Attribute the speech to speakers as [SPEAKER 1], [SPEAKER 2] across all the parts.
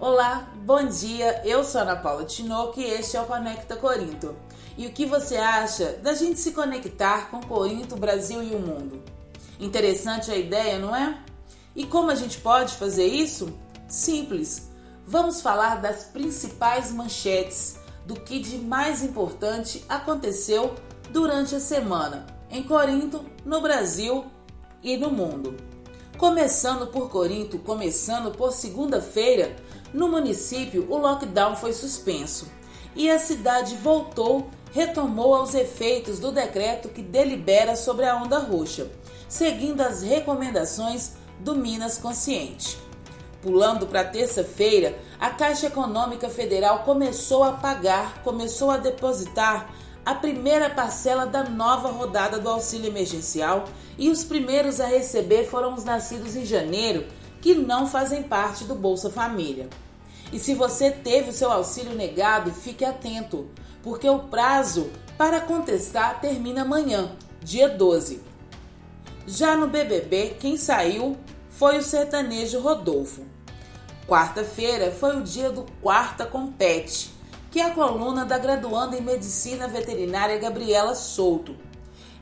[SPEAKER 1] Bom dia, eu sou Ana Paula Tinoco e este é o Conecta Corinto. E o que você acha da gente se conectar com Corinto, Brasil e o mundo? Interessante a ideia, não é? E como a gente pode fazer isso? Simples. Vamos falar das principais manchetes do que de mais importante aconteceu durante a semana em Corinto, no Brasil e no mundo. Começando por Corinto, começando por segunda-feira, no município o lockdown foi suspenso e a cidade voltou, retomou aos efeitos do decreto que delibera sobre a onda roxa, seguindo as recomendações do Minas Consciente. Pulando para terça-feira, a Caixa Econômica Federal começou a pagar, começou a depositar a primeira parcela da nova rodada do auxílio emergencial e os primeiros a receber foram os nascidos em janeiro, que não fazem parte do Bolsa Família. E se você teve o seu auxílio negado, fique atento, porque o prazo para contestar termina amanhã, dia 12. Já no BBB, quem saiu foi o sertanejo Rodolfo. Quarta-feira foi o dia do Quarta Compete, que é a coluna da graduanda em Medicina Veterinária Gabriela Souto.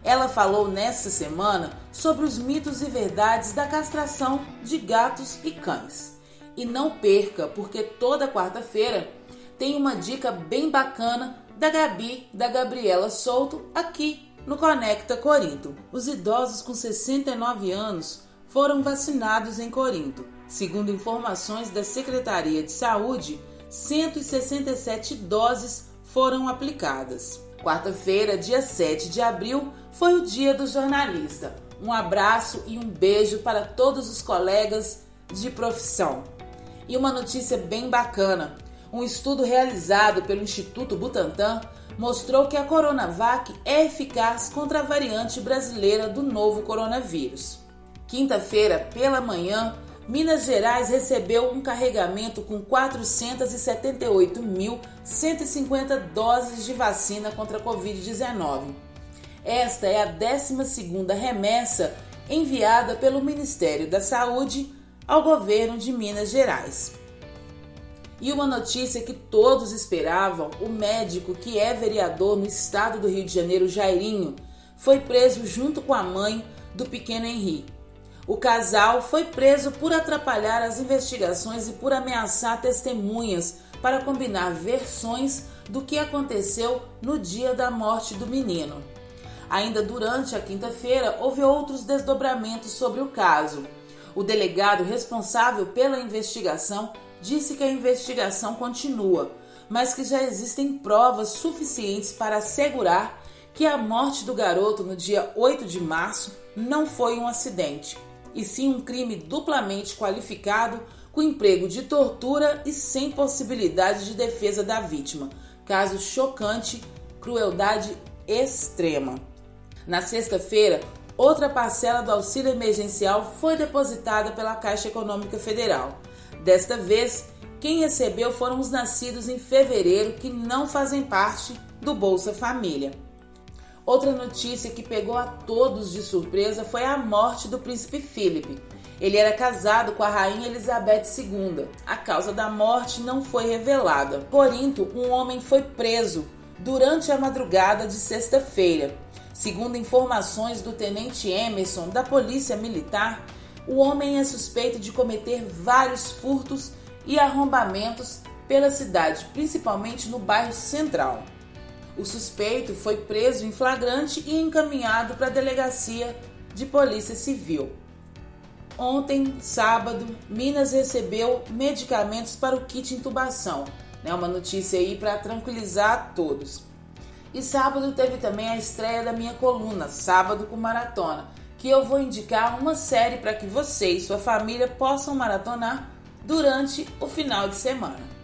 [SPEAKER 1] Ela falou nesta semana sobre os mitos e verdades da castração de gatos e cães. E não perca, porque toda quarta-feira tem uma dica bem bacana da Gabi, da Gabriela Souto, aqui no Conecta Corinto. Os idosos com 69 anos foram vacinados em Corinto. Segundo informações da Secretaria de Saúde, 167 doses foram aplicadas. Quarta-feira, dia 7 de abril, foi o dia do jornalista. Um abraço e um beijo para todos os colegas de profissão. E uma notícia bem bacana: um estudo realizado pelo Instituto Butantan mostrou que a Coronavac é eficaz contra a variante brasileira do novo coronavírus. Quinta-feira, pela manhã, Minas Gerais recebeu um carregamento com 478.150 doses de vacina contra a Covid-19. Esta é a 12ª remessa enviada pelo Ministério da Saúde ao governo de Minas Gerais. E uma notícia que todos esperavam: o médico que é vereador no estado do Rio de Janeiro, Jairinho, foi preso junto com a mãe do pequeno Henrique. O casal foi preso por atrapalhar as investigações e por ameaçar testemunhas para combinar versões do que aconteceu no dia da morte do menino. Ainda durante a quinta-feira, houve outros desdobramentos sobre o caso. O delegado responsável pela investigação disse que a investigação continua, mas que já existem provas suficientes para assegurar que a morte do garoto no dia 8 de março não foi um acidente e sim um crime duplamente qualificado com emprego de tortura e sem possibilidade de defesa da vítima. Caso chocante, crueldade extrema. Na sexta-feira, outra parcela do auxílio emergencial foi depositada pela Caixa Econômica Federal. Desta vez, quem recebeu foram os nascidos em fevereiro que não fazem parte do Bolsa Família. Outra notícia que pegou a todos de surpresa foi a morte do príncipe Philip. Ele era casado com a rainha Elizabeth II. A causa da morte não foi revelada. Corinto, um homem foi preso durante a madrugada de sexta-feira. Segundo informações do tenente Emerson da Polícia Militar, o homem é suspeito de cometer vários furtos e arrombamentos pela cidade, principalmente no bairro Central. O suspeito foi preso em flagrante e encaminhado para a delegacia de Polícia Civil. Ontem, sábado, Minas recebeu medicamentos para o kit intubação. Né? Uma notícia aí para tranquilizar todos. E sábado teve também a estreia da minha coluna, Sábado com Maratona, que eu vou indicar uma série para que você e sua família possam maratonar durante o final de semana.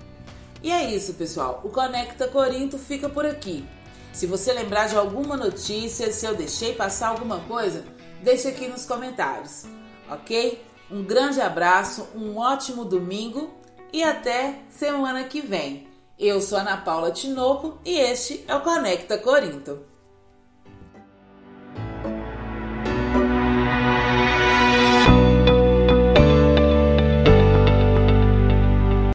[SPEAKER 1] E é isso, pessoal. O Conecta Corinto fica por aqui. Se você lembrar de alguma notícia, se eu deixei passar alguma coisa, deixe aqui nos comentários, ok? Um grande abraço, um ótimo domingo e até semana que vem. Eu sou Ana Paula Tinoco e este é o Conecta Corinto.